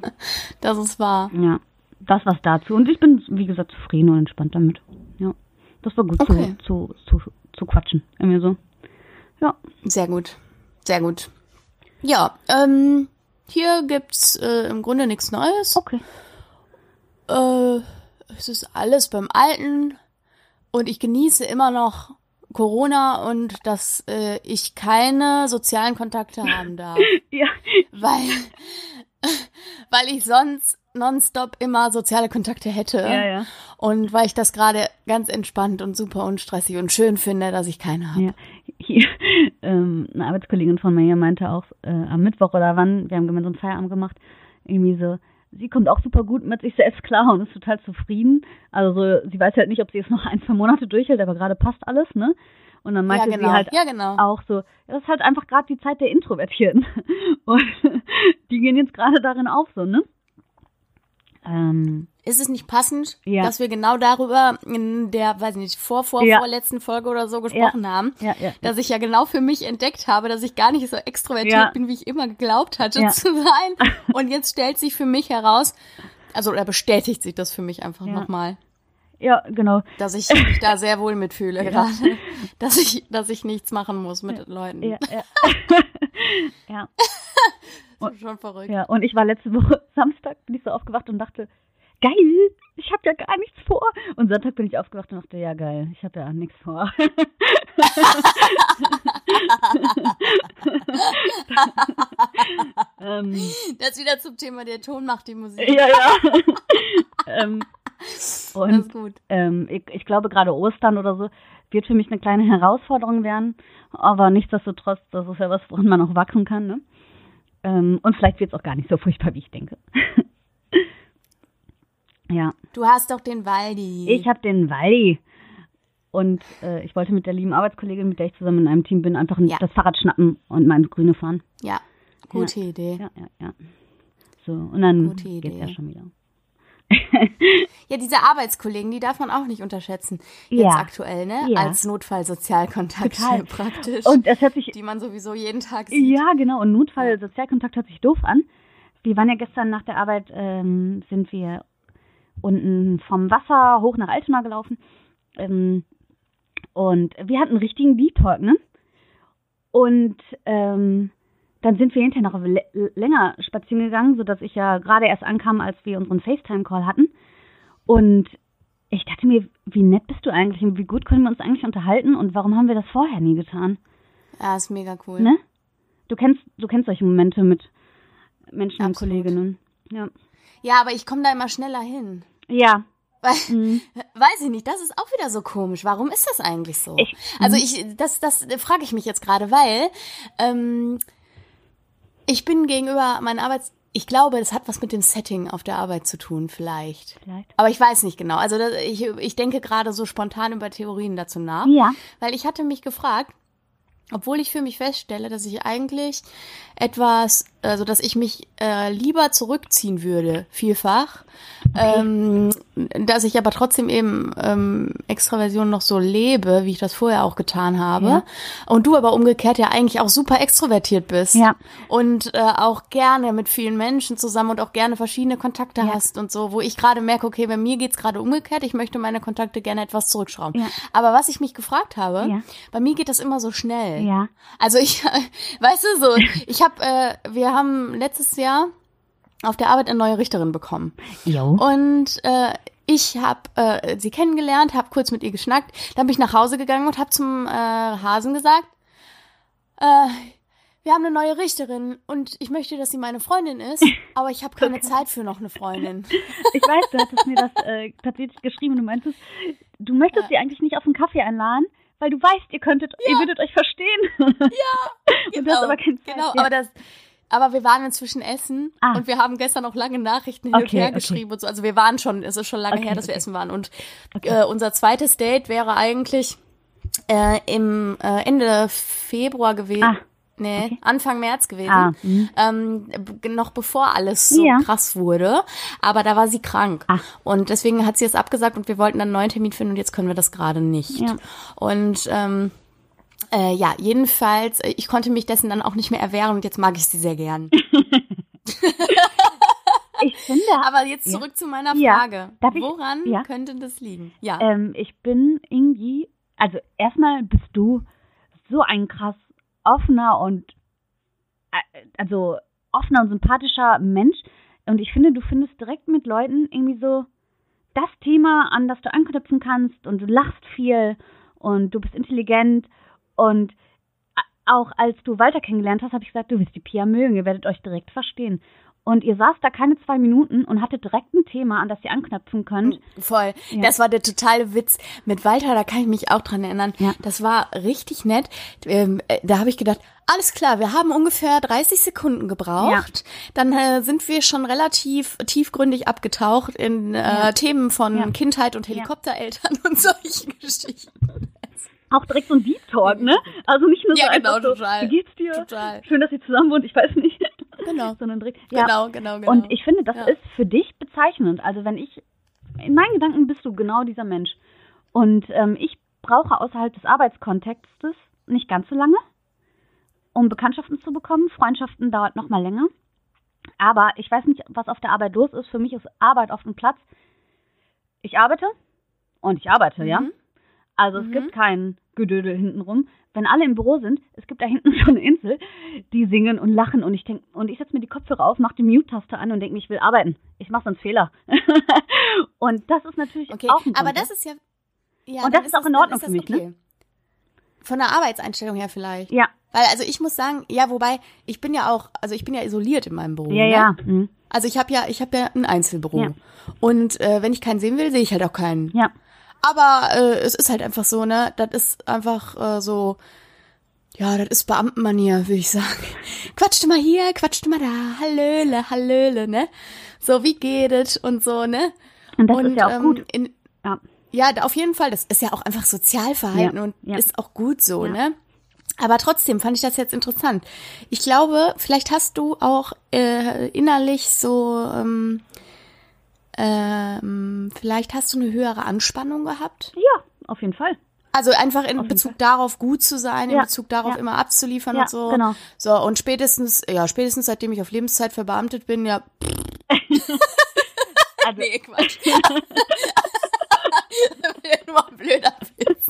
Das ist wahr. ja. Das war's dazu. Und ich bin, wie gesagt, zufrieden und entspannt damit. Ja. Das war gut Okay. zu, zu, zu, zu quatschen. Irgendwie so. Ja. Sehr gut. Sehr gut. Ja, ähm, hier gibt's äh, im Grunde nichts Neues. Okay. Äh, es ist alles beim Alten und ich genieße immer noch Corona und dass äh, ich keine sozialen Kontakte haben darf, Ja. weil weil ich sonst nonstop immer soziale Kontakte hätte Ja, ja. und weil ich das gerade ganz entspannt und super unstressig und schön finde, dass ich keine habe. Ja. Hier, ähm, eine Arbeitskollegin von mir meinte auch äh, am Mittwoch oder wann, wir haben gemeinsam Feierabend gemacht, irgendwie so, sie kommt auch super gut mit sich selbst klar und ist total zufrieden. Also so, sie weiß halt nicht, ob sie es noch ein, zwei Monate durchhält, aber gerade passt alles, ne? Und dann meinte ja, genau. sie halt ja, genau. auch so, das ist halt einfach gerade die Zeit der Introvertierten. Und die gehen jetzt gerade darin auf, so, ne? Ähm, Ist es nicht passend, Ja. dass wir genau darüber in der, weiß ich nicht, vor, vor, Ja. vorletzten Folge oder so gesprochen haben? ja, ja. Dass ich ja genau für mich entdeckt habe, dass ich gar nicht so extrovertiert bin, wie ich immer geglaubt hatte zu sein. Und jetzt stellt sich für mich heraus, also oder bestätigt sich das für mich einfach nochmal, Ja, genau. dass ich mich da sehr wohl mitfühle gerade. Dass ich, dass ich nichts machen muss mit Leuten. Ja, ja. schon verrückt. Ja, und ich war letzte Woche Samstag, bin ich so aufgewacht und dachte, geil, ich habe ja gar nichts vor. Und Sonntag bin ich aufgewacht und dachte, ja geil, ich habe ja nichts vor. ähm, Das wieder zum Thema, der Ton macht die Musik. ja, ja. ähm, das und ist gut. ähm, ich, ich glaube, gerade Ostern oder so wird für mich eine kleine Herausforderung werden. Aber nichtsdestotrotz, das ist ja was, woran man auch wachsen kann. Ne? Ähm, und vielleicht wird es auch gar nicht so furchtbar, wie ich denke. Ja, Du hast doch den Waldi. ich habe den Waldi. Und äh, ich wollte mit der lieben Arbeitskollegin, mit der ich zusammen in einem Team bin, einfach Ja. das Fahrrad schnappen und mal ins Grüne fahren. ja, gute Idee. Ja, ja, ja. So, und dann geht's ja schon wieder. Ja, diese Arbeitskollegen, die darf man auch nicht unterschätzen. Jetzt Ja. aktuell, ne? Ja. Als Notfallsozialkontakt praktisch. Und das hört sich die man sowieso jeden Tag sieht. Ja, genau. Und Notfall, Sozialkontakt hört sich doof an. Wir waren ja gestern nach der Arbeit, ähm, sind wir unten vom Wasser hoch nach Altona gelaufen. Ähm, und wir hatten einen richtigen Deep Talk, ne? Und ähm, dann sind wir hinterher noch lä- länger spazieren gegangen, sodass ich ja gerade erst ankam, als wir unseren FaceTime-Call hatten. Und ich dachte mir, wie nett bist du eigentlich und wie gut können wir uns eigentlich unterhalten und warum haben wir das vorher nie getan? Ja, ist mega cool. Ne? Du kennst, du kennst solche Momente mit Menschen und Absolut. Kolleginnen. Ja. Ja, aber ich komme da immer schneller hin. Ja. Weil, Mhm. weiß ich nicht, das ist auch wieder so komisch. Warum ist das eigentlich so? Ich- also ich, das, das frage ich mich jetzt gerade, weil ähm, ich bin gegenüber meinen Arbeits... Ich glaube, das hat was mit dem Setting auf der Arbeit zu tun, vielleicht. Vielleicht. Aber ich weiß nicht genau. Also das, ich, ich denke gerade so spontan über Theorien dazu nach. Ja. Weil ich hatte mich gefragt, obwohl ich für mich feststelle, dass ich eigentlich etwas, also dass ich mich äh, lieber zurückziehen würde, vielfach, ähm, dass ich aber trotzdem eben ähm, Extraversion noch so lebe, wie ich das vorher auch getan habe. Ja. Und du aber umgekehrt ja eigentlich auch super extrovertiert bist. Ja. Und äh, auch gerne mit vielen Menschen zusammen und auch gerne verschiedene Kontakte Ja. hast und so, wo ich gerade merke, okay, bei mir geht's gerade umgekehrt, ich möchte meine Kontakte gerne etwas zurückschrauben. Ja. Aber was ich mich gefragt habe, bei mir geht das immer so schnell. Ja. Also ich, weißt du so, ich habe, äh, wir haben letztes Jahr auf der Arbeit eine neue Richterin bekommen. Jo. Und äh, ich habe äh, sie kennengelernt, habe kurz mit ihr geschnackt, dann bin ich nach Hause gegangen und habe zum äh, Hasen gesagt, äh, wir haben eine neue Richterin und ich möchte, dass sie meine Freundin ist, aber ich habe keine Zeit für noch eine Freundin. Ich weiß, du hattest mir das äh, tatsächlich geschrieben und du meintest, du möchtest Ja. sie eigentlich nicht auf einen Kaffee einladen, weil du weißt, ihr könntet, ihr würdet euch verstehen. Ja, Und du hast aber keine Zeit. Genau, Ja. aber das. Aber wir waren inzwischen essen Ah. und wir haben gestern auch lange Nachrichten hin und Okay, her okay. geschrieben und so. Also wir waren schon, es ist schon lange Okay, her, dass wir essen waren. Und äh, unser zweites Date wäre eigentlich äh, im äh, Ende Februar gewesen. Ah, Nee, okay. Anfang März gewesen. Ah, mhm. ähm, noch bevor alles so Ja. krass wurde. Aber da war sie krank. Ah. Und deswegen hat sie es abgesagt und wir wollten dann einen neuen Termin finden und jetzt können wir das gerade nicht. Ja. Und ähm, äh, ja, jedenfalls, äh, ich konnte mich dessen dann auch nicht mehr erwehren und jetzt mag ich sie sehr gern. Ich finde, Aber jetzt Ja. zurück zu meiner Ja. Frage. Ich- Woran Ja. könnte das liegen? Ja. ähm, ich bin irgendwie, also erstmal bist du so ein krass offener und äh, also offener und sympathischer Mensch. Und ich finde, du findest direkt mit Leuten irgendwie so das Thema, an das du anknüpfen kannst. Und du lachst viel und du bist intelligent. Und a- auch als du Walter kennengelernt hast, habe ich gesagt, du wirst die Pia mögen, ihr werdet euch direkt verstehen. Und ihr saßt da keine zwei Minuten und hattet direkt ein Thema, an das ihr anknüpfen könnt. Voll. Ja. Das war der totale Witz. Mit Walter, da kann ich mich auch dran erinnern. Ja. Das war richtig nett. Ähm, äh, da habe ich gedacht, alles klar, wir haben ungefähr 30 Sekunden gebraucht. Dann äh, sind wir schon relativ tiefgründig abgetaucht in äh, Ja. Themen von Ja. Kindheit und Helikoptereltern und solche Geschichten. Auch direkt so ein Deep Talk, ne? Also nicht nur Ja, so genau, einfach so, total. wie geht's dir? Total. Schön, dass ihr zusammen wohnt, ich weiß nicht. Genau. Sondern direkt, ja. Genau, genau, genau. Und ich finde, das Ja. ist für dich bezeichnend. Also wenn ich, in meinen Gedanken bist du genau dieser Mensch. Und ähm, ich brauche außerhalb des Arbeitskontextes nicht ganz so lange, um Bekanntschaften zu bekommen. Freundschaften dauert noch mal länger. Aber ich weiß nicht, was auf der Arbeit los ist. Für mich ist Arbeit auf dem Platz. Ich arbeite und ich arbeite, ja. Mhm. Also es Mhm. gibt kein Gedödel hintenrum. Wenn alle im Büro sind, es gibt da hinten so eine Insel, die singen und lachen und ich denk, und ich setze mir die Kopfhörer auf, mache die Mute-Taste an und denke, ich will arbeiten. Ich mache sonst Fehler. und das ist natürlich Okay, auch ein aber Grund, das ja? ist ja. ja Und das ist auch in Ordnung ist für mich, ne? Von der Arbeitseinstellung her vielleicht. Ja, Weil, also ich muss sagen, ja, wobei, ich bin ja auch, also ich bin ja isoliert in meinem Büro. ja, ne? ja. Mhm. Also ich habe ja, ich habe ja ein Einzelbüro. Ja. Und äh, wenn ich keinen sehen will, sehe ich halt auch keinen. Ja, Aber äh, es ist halt einfach so, ne? Das ist einfach äh, so, ja, das ist Beamtenmanier, würde ich sagen. Quatschte mal hier, quatschte mal da, hallöle, hallöle, ne? So, wie geht es und so, ne? und das und, ist ja auch ähm, gut. In, Ja. ja, auf jeden Fall. Das ist ja auch einfach Sozialverhalten Ja, und ja. ist auch gut so, Ja. ne? Aber trotzdem fand ich das jetzt interessant. Ich glaube, vielleicht hast du auch äh, innerlich so, ähm, ähm, vielleicht hast du eine höhere Anspannung gehabt. Ja, auf jeden Fall. Also einfach in jeden Bezug darauf gut zu sein, in Ja, Bezug darauf ja. immer abzuliefern Ja, und so. genau. So, und spätestens, ja, spätestens seitdem ich auf Lebenszeit verbeamtet bin, ja, Also, Nee, Quatsch. Nur ein blöder Witz.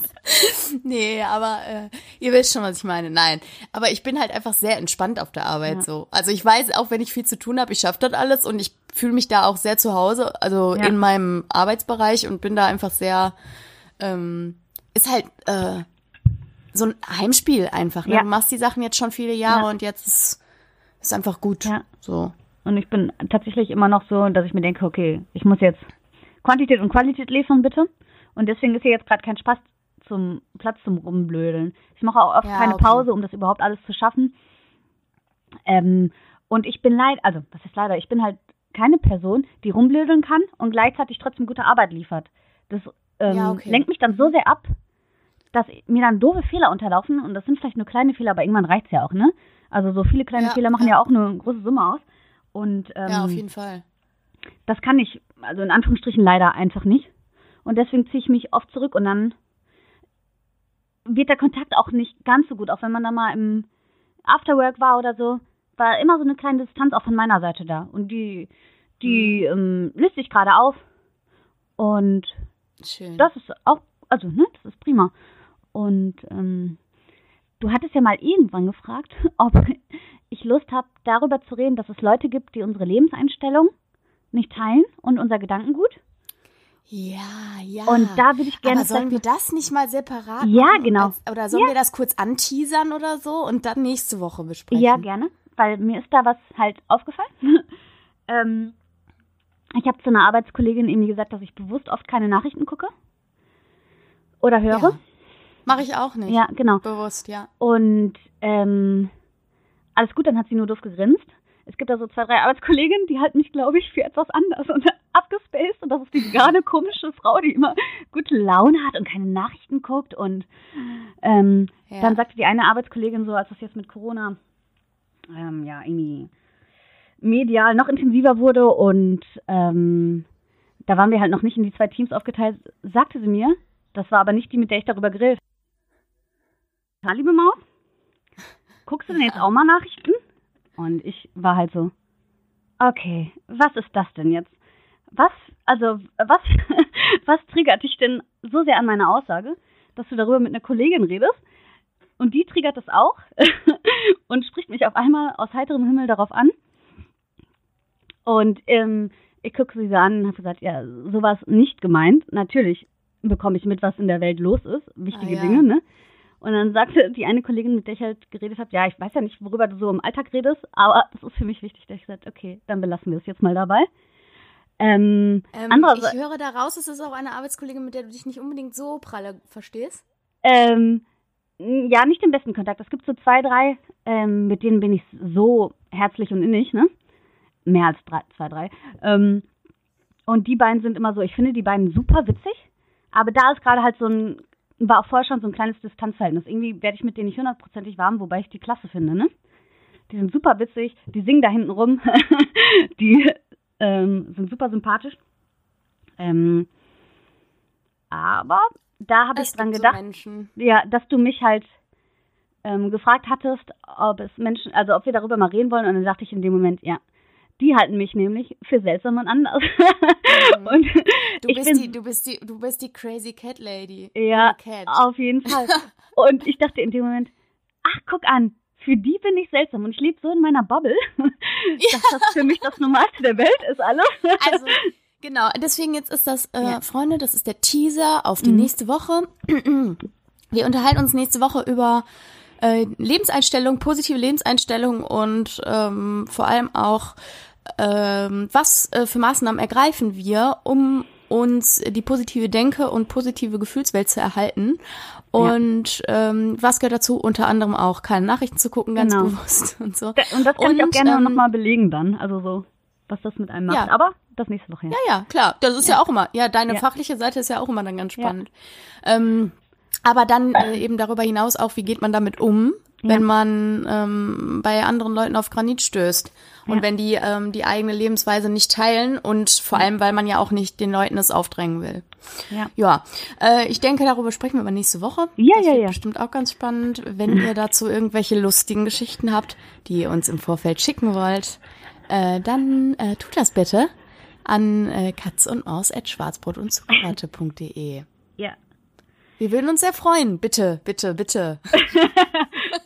Nee, aber äh, ihr wisst schon, was ich meine. Nein. Aber ich bin halt einfach sehr entspannt auf der Arbeit Ja. so. Also ich weiß, auch wenn ich viel zu tun habe, ich schaffe das alles und ich fühle mich da auch sehr zu Hause, also Ja. in meinem Arbeitsbereich und bin da einfach sehr, ähm, ist halt äh, so ein Heimspiel einfach. Ne? Ja. Du machst die Sachen jetzt schon viele Jahre Ja. und jetzt ist, ist einfach gut. Ja. So. Und ich bin tatsächlich immer noch so, dass ich mir denke, okay, ich muss jetzt Quantität und Qualität liefern, bitte. Und deswegen ist hier jetzt gerade kein Spaß zum Platz zum Rumblödeln. Ich mache auch oft Ja, keine okay. Pause, um das überhaupt alles zu schaffen. Ähm, und ich bin leid, also was ist leider, ich bin halt keine Person, die rumblödeln kann und gleichzeitig trotzdem gute Arbeit liefert. Das ähm, Ja, okay. lenkt mich dann so sehr ab, dass mir dann doofe Fehler unterlaufen und das sind vielleicht nur kleine Fehler, aber irgendwann reicht's ja auch, ne? Also so viele kleine Ja, Fehler machen ja. ja. auch eine große Summe aus. Und ähm, Ja, auf jeden Fall. das kann ich, also in Anführungsstrichen leider einfach nicht. Und deswegen ziehe ich mich oft zurück und dann wird der Kontakt auch nicht ganz so gut, auch wenn man da mal im Afterwork war oder so, war immer so eine kleine Distanz auch von meiner Seite da. Und die, die ähm, löst sich gerade auf. Und Schön. das ist auch, also, ne, das ist prima. Und ähm, du hattest ja mal irgendwann gefragt, ob ich Lust habe, darüber zu reden, dass es Leute gibt, die unsere Lebenseinstellung nicht teilen und unser Gedankengut. Ja, ja. Und da würde ich gerne. Aber sollen wir das nicht mal separat Ja, genau. Als, oder sollen wir das kurz anteasern oder so und dann nächste Woche besprechen? Ja, gerne, weil mir ist da was halt aufgefallen. ähm, ich habe zu einer Arbeitskollegin irgendwie gesagt, dass ich bewusst oft keine Nachrichten gucke oder höre. Ja. Mache ich auch nicht. Ja, genau. Bewusst, ja. Und ähm, alles gut, dann hat sie nur doof gegrinst. Es gibt da so zwei, drei Arbeitskolleginnen, die halten mich, glaube ich, für etwas anders und abgespaced. Und das ist die vegane, komische Frau, die immer gute Laune hat und keine Nachrichten guckt. Und ähm, Ja. dann sagte die eine Arbeitskollegin so, als das jetzt mit Corona ähm, ja irgendwie medial noch intensiver wurde und ähm, da waren wir halt noch nicht in die zwei Teams aufgeteilt, sagte sie mir, das war aber nicht die, mit der ich darüber grillt. Ja, liebe Maus, guckst du denn jetzt auch mal Nachrichten? Und ich war halt so, okay, was ist das denn jetzt? Was, also, was, was triggert dich denn so sehr an meiner Aussage, dass du darüber mit einer Kollegin redest? Und die triggert das auch und spricht mich auf einmal aus heiterem Himmel darauf an. Und ähm, ich gucke sie so an und habe gesagt, ja, sowas nicht gemeint. Natürlich bekomme ich mit, was in der Welt los ist. Wichtige Ah, ja. Dinge, ne? Und dann sagte die eine Kollegin, mit der ich halt geredet habe, ja, ich weiß ja nicht, worüber du so im Alltag redest, aber das ist für mich wichtig. Da hab ich gesagt, okay, dann belassen wir es jetzt mal dabei. Ähm, Ähm, ich höre daraus, es ist auch eine Arbeitskollegin, mit der du dich nicht unbedingt so pralle verstehst. ähm, ja, nicht den besten Kontakt. Es gibt so zwei, drei, ähm, mit denen bin ich so herzlich und innig, ne? Mehr als drei, zwei, drei. Ähm, und die beiden sind immer so, ich finde die beiden super witzig, aber da ist gerade halt so ein, war auch vorher schon so ein kleines Distanzverhältnis. Irgendwie werde ich mit denen nicht hundertprozentig warm, wobei ich die klasse finde, ne? Die sind super witzig, die singen da hinten rum, die ähm, sind super sympathisch. Ähm, aber da habe ich dran gedacht, So Menschen. ja, dass du mich halt ähm, gefragt hattest, ob es Menschen, also ob wir darüber mal reden wollen, und dann sagte ich in dem Moment, ja, die halten mich nämlich für seltsam und anders. und Du ich bist, bin, die, du, bist die, du bist die Crazy Cat Lady. ja, Cat. auf jeden Fall. und ich dachte in dem Moment, ach, guck an, für die bin ich seltsam und ich lebe so in meiner Bubble, dass das für mich das Normalste der Welt ist, alles. Also, genau, deswegen jetzt ist das, äh, Ja. Freunde, das ist der Teaser auf die Mhm. nächste Woche. Wir unterhalten uns nächste Woche über äh, Lebenseinstellung, positive Lebenseinstellung und ähm, vor allem auch, ähm, was äh, für Maßnahmen ergreifen wir, um uns die positive Denke und positive Gefühlswelt zu erhalten. Und ähm, was gehört dazu? Unter anderem auch keine Nachrichten zu gucken, ganz Genau. bewusst und so. Und das kann ich auch Und, gerne ähm, nochmal belegen dann, also so, was das mit einem macht. Ja. Aber das nächste Woche. Ja, ja, klar. Das ist ja, auch immer. Ja, deine Ja. fachliche Seite ist ja auch immer dann ganz spannend. Ähm, aber dann äh, eben darüber hinaus auch, wie geht man damit um, wenn Ja. man ähm, bei anderen Leuten auf Granit stößt und Ja. wenn die ähm, die eigene Lebensweise nicht teilen und vor allem, weil man ja auch nicht den Leuten es aufdrängen will. Ja. Ja, äh, ich denke, darüber sprechen wir aber nächste Woche. Ja, das ja, ja. bestimmt auch ganz spannend. Wenn ihr dazu irgendwelche lustigen Geschichten habt, die ihr uns im Vorfeld schicken wollt, äh, dann äh, tut das bitte an äh, katz und maus at schwarzbrot und Zuckerwatte.de. Ja. Wir würden uns sehr freuen. Bitte, bitte, bitte.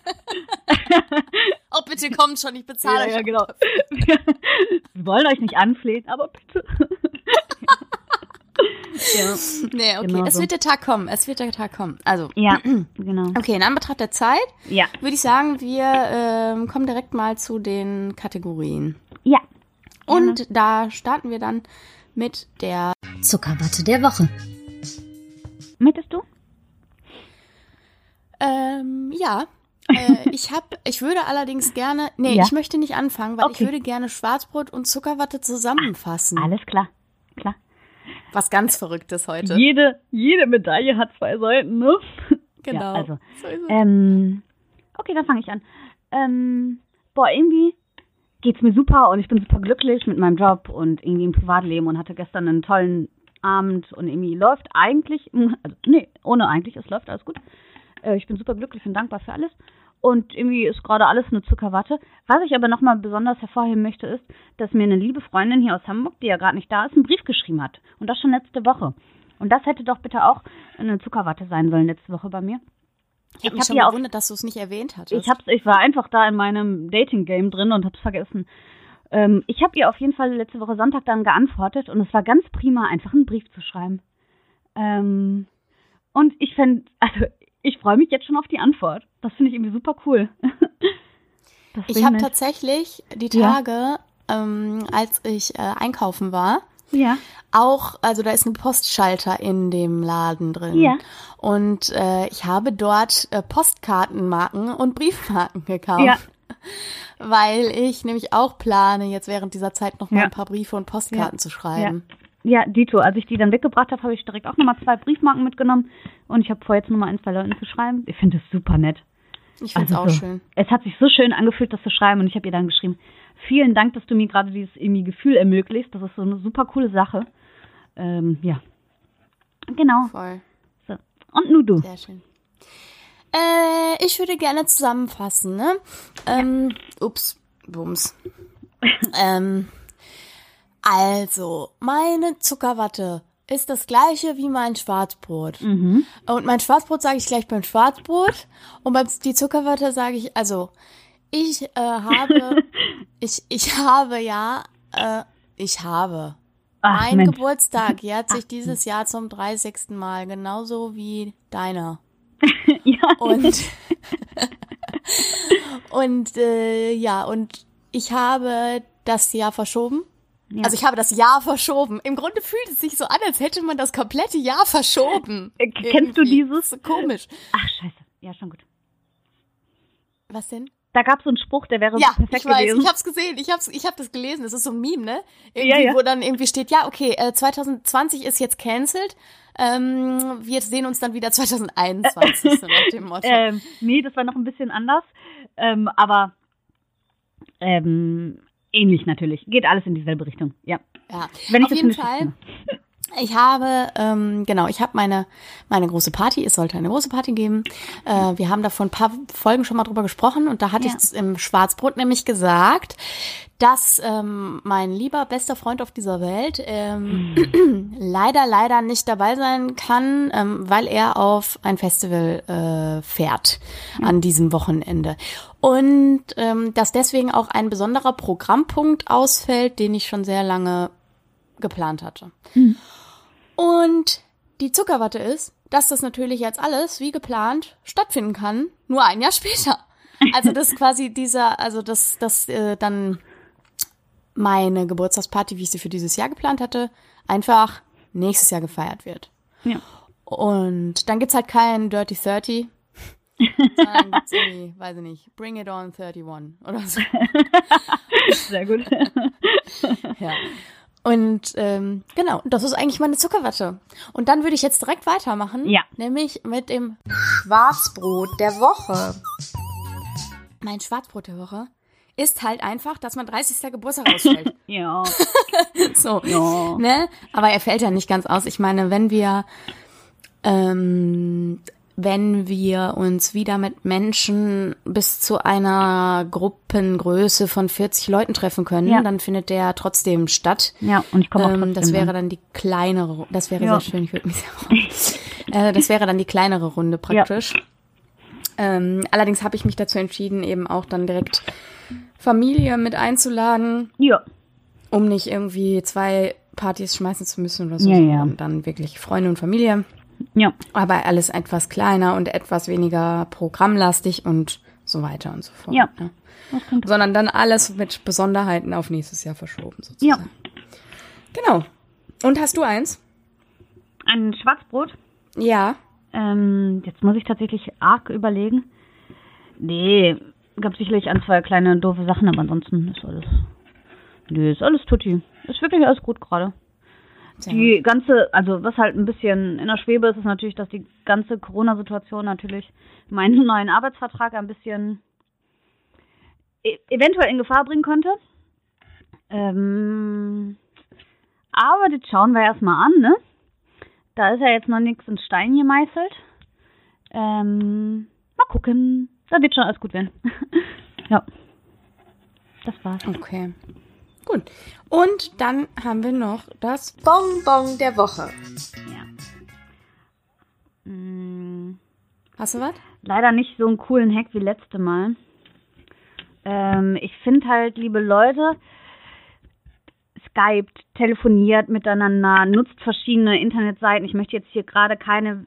oh, bitte kommt schon, ich bezahle Ja, euch. ja, genau. Wir wollen euch nicht anflehen, aber bitte. ja. Nee, okay. Genau es so. wird der Tag kommen. Es wird der Tag kommen. Also, ja, genau. okay, in Anbetracht der Zeit Ja. würde ich sagen, wir ähm, kommen direkt mal zu den Kategorien. Ja. Und da starten wir dann mit der Zuckerwatte der Woche. Möchtest du? ähm, ja. Äh, ich hab, ich würde allerdings gerne, nee, Ja. ich möchte nicht anfangen, weil ich Okay. würde gerne Schwarzbrot und Zuckerwatte zusammenfassen. Alles klar. Klar. Was ganz Verrücktes heute. Jede, jede Medaille hat zwei Seiten, ne? genau. Ja, also. So ist es. Ähm, okay, dann fange ich an. Ähm, boah, irgendwie geht's mir super und ich bin super glücklich mit meinem Job und irgendwie im Privatleben und hatte gestern einen tollen Abend und irgendwie läuft eigentlich, also nee, ohne eigentlich, es läuft alles gut. Äh, ich bin super glücklich und dankbar für alles. Und irgendwie ist gerade alles eine Zuckerwatte. Was ich aber nochmal besonders hervorheben möchte, ist, dass mir eine liebe Freundin hier aus Hamburg, die ja gerade nicht da ist, einen Brief geschrieben hat. Und das schon letzte Woche. Und das hätte doch bitte auch eine Zuckerwatte sein sollen letzte Woche bei mir. ich habe ich mich hab schon ja auch- gewundert, dass du es nicht erwähnt hattest. Ich hab's, ich war einfach da in meinem Dating-Game drin und hab's vergessen. ähm, ich habe ihr auf jeden Fall letzte Woche Sonntag dann geantwortet und es war ganz prima, einfach einen Brief zu schreiben. Ähm, und ich fände, also ich freue mich jetzt schon auf die Antwort. Das finde ich irgendwie super cool. ich habe tatsächlich die Tage, ja. ähm, als ich äh, einkaufen war, ja. Auch, also da ist ein Postschalter in dem Laden drin. Ja. Und äh, ich habe dort äh, Postkartenmarken und Briefmarken gekauft. Ja. Weil ich nämlich auch plane, jetzt während dieser Zeit noch mal ja. ein paar Briefe und Postkarten ja. zu schreiben. Ja. Ja, Dito. Als ich die dann weggebracht habe, habe ich direkt auch nochmal zwei Briefmarken mitgenommen und ich habe vor, jetzt nochmal ein, zwei Leuten zu schreiben. Ich finde es super nett. Ich finde es also auch so, schön. Es hat sich so schön angefühlt, das zu schreiben und ich habe ihr dann geschrieben, vielen Dank, dass du mir gerade dieses irgendwie Gefühl ermöglicht. Das ist so eine super coole Sache. Ähm, ja. Genau. Voll. So. Und nur du. Sehr schön. Äh, ich würde gerne zusammenfassen, ne? Ähm, ups, bums. ähm, also, meine Zuckerwatte ist das gleiche wie mein Schwarzbrot. Mhm. Und mein Schwarzbrot sage ich gleich beim Schwarzbrot und beim die Zuckerwatte sage ich, also ich äh, habe, ich, ich habe ja, äh, ich habe. Ach, mein Mensch. Geburtstag jährt sich dieses Jahr zum 30. Mal, genauso wie deiner. ja. Und, und äh, ja, und ich habe das Jahr verschoben. Ja. Also ich habe das Jahr verschoben. Im Grunde fühlt es sich so an, als hätte man das komplette Jahr verschoben. Äh, kennst du dieses? So komisch. Ach, scheiße. Ja, schon gut. Was denn? Da gab es so einen Spruch, der wäre ja, so perfekt ich weiß, gewesen. Ich hab's gesehen, ich hab's, ich hab das gelesen. Das ist so ein Meme, ne? Irgendwie, ja, ja. wo dann irgendwie steht, ja, okay, äh, 2020 ist jetzt cancelled. Ähm, wir sehen uns dann wieder 2021, so nach dem Motto. Ähm, nee, das war noch ein bisschen anders. Ähm, aber ähm, ähnlich natürlich. Geht alles in dieselbe Richtung. Ja. Ja. Wenn ich Auf jeden Fall. Ich habe, ähm, genau, ich habe meine, meine große Party, es sollte eine große Party geben. Äh, wir haben da vor ein paar Folgen schon mal drüber gesprochen und da hatte ja. ich im Schwarzbrot nämlich gesagt, dass ähm, mein lieber bester Freund auf dieser Welt ähm, mhm. leider, leider nicht dabei sein kann, ähm, weil er auf ein Festival äh, fährt ja. an diesem Wochenende. Und ähm, dass deswegen auch ein besonderer Programmpunkt ausfällt, den ich schon sehr lange geplant hatte. Mhm. Und die Zuckerwatte ist, dass das natürlich jetzt alles wie geplant stattfinden kann, nur ein Jahr später. Also das quasi dieser, also das, das äh, dann meine Geburtstagsparty, wie ich sie für dieses Jahr geplant hatte, einfach nächstes Jahr gefeiert wird. Ja. Und dann gibt's halt keinen Dirty 30. Dann gibt's irgendwie, weiß ich nicht, Bring It On 31 oder so. Sehr gut. ja. Und ähm, genau, das ist eigentlich meine Zuckerwatte. Und dann würde ich jetzt direkt weitermachen. Ja. Nämlich mit dem Schwarzbrot der Woche. Mein Schwarzbrot der Woche ist halt einfach, dass mein 30. Geburtstag ausfällt. ja. so. Ja. Ne? Aber er fällt ja nicht ganz aus. Ich meine, wenn wir ähm, wenn wir uns wieder mit Menschen bis zu einer Gruppengröße von 40 Leuten treffen können, Ja. dann findet der trotzdem statt. Ja, und ich komme auch Ähm, trotzdem das wäre dann die kleinere, das wäre Ja. sehr schön, ich würde mich sehr freuen. äh, Das wäre dann die kleinere Runde praktisch. Ähm, allerdings habe ich mich dazu entschieden, eben auch dann direkt Familie mit einzuladen, Ja. um nicht irgendwie zwei Partys schmeißen zu müssen oder so, Ja, ja. sondern dann wirklich Freunde und Familie. Ja. Aber alles etwas kleiner und etwas weniger programmlastig und so weiter und so fort. Ja. ne? Sondern dann alles mit Besonderheiten auf nächstes Jahr verschoben sozusagen. Ja. Genau. Und hast du eins? Ein Schwarzbrot. Ja. Ähm, jetzt muss ich tatsächlich arg überlegen. Nee, gab sicherlich ein, zwei kleine doofe Sachen, aber ansonsten ist alles. Nee, ist alles tutti. Ist wirklich alles gut gerade. Die ganze, also was halt ein bisschen in der Schwebe ist, ist natürlich, dass die ganze Corona-Situation natürlich meinen neuen Arbeitsvertrag ein bisschen e eventuell in Gefahr bringen könnte. Ähm, aber das schauen wir erstmal an, ne? Da ist ja jetzt noch nichts in Stein gemeißelt. Ähm, mal gucken. Da wird schon alles gut werden. ja. Das war's. Okay. Gut. Und dann haben wir noch das Bonbon der Woche. Ja. Mm, Hast du was? leider nicht so einen coolen Hack wie letzte Mal. Ähm, ich finde halt, liebe Leute, skypt, telefoniert miteinander, nutzt verschiedene Internetseiten. Ich möchte jetzt hier gerade keine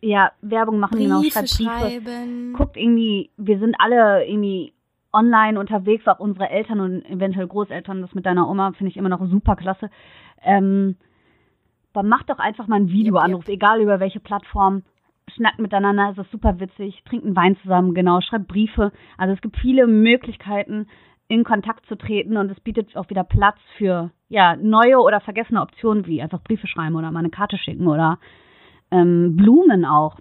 ja, Werbung machen, genau, Briefe genau, schreiben. Guckt irgendwie, wir sind alle irgendwie online unterwegs, auch unsere Eltern und eventuell Großeltern, das mit deiner Oma finde ich immer noch super klasse. Ähm, aber macht doch einfach mal ein Videoanruf, yep, yep. egal über welche Plattform. Schnackt miteinander, ist das super witzig, trinkt einen Wein zusammen, genau, schreibt Briefe. Also es gibt viele Möglichkeiten, in Kontakt zu treten und es bietet auch wieder Platz für ja neue oder vergessene Optionen wie einfach Briefe schreiben oder mal eine Karte schicken oder ähm, Blumen auch.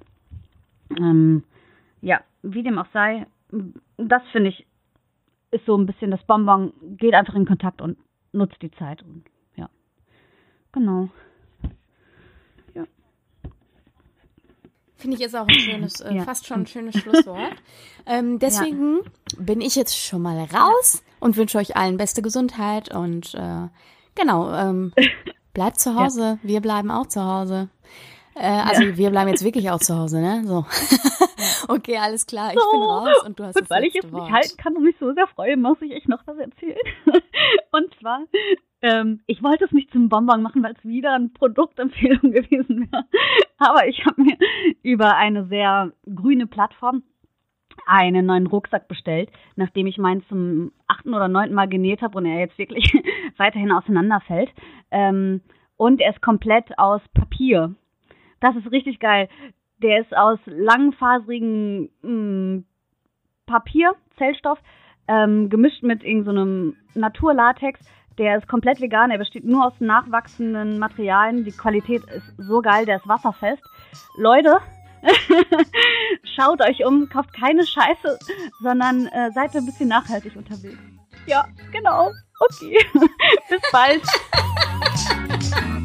Ähm, ja, wie dem auch sei, das finde ich ist so ein bisschen das Bonbon, geht einfach in Kontakt und nutzt die Zeit und ja. Genau. Ja. Finde ich ist auch ein schönes, äh, ja. fast schon ein schönes Schlusswort. ähm, deswegen ja. bin ich jetzt schon mal raus und wünsche euch allen beste Gesundheit und äh, genau, ähm, bleibt zu Hause. Wir bleiben auch zu Hause. Äh, also wir bleiben jetzt wirklich auch zu Hause, ne? So. okay, alles klar, ich so. bin raus und du hast und weil ich jetzt Wort. nicht halten kann und mich so sehr freue, muss ich echt noch was erzählen. und zwar, ähm, ich wollte es nicht zum Bonbon machen, weil es wieder eine Produktempfehlung gewesen wäre. Aber ich habe mir über eine sehr grüne Plattform einen neuen Rucksack bestellt, nachdem ich meinen zum achten oder neunten Mal genäht habe und er jetzt wirklich weiterhin auseinanderfällt. Ähm, und er ist komplett aus Papier. Das ist richtig geil. Der ist aus langfaserigen mh, mm, Papier, Zellstoff, ähm, gemischt mit irgendeinem so Naturlatex. Der ist komplett vegan, er besteht nur aus nachwachsenden Materialien. Die Qualität ist so geil, der ist wasserfest. Leute, schaut euch um, kauft keine Scheiße, sondern äh, seid ein bisschen nachhaltig unterwegs. Ja, genau. Okay. Bis bald.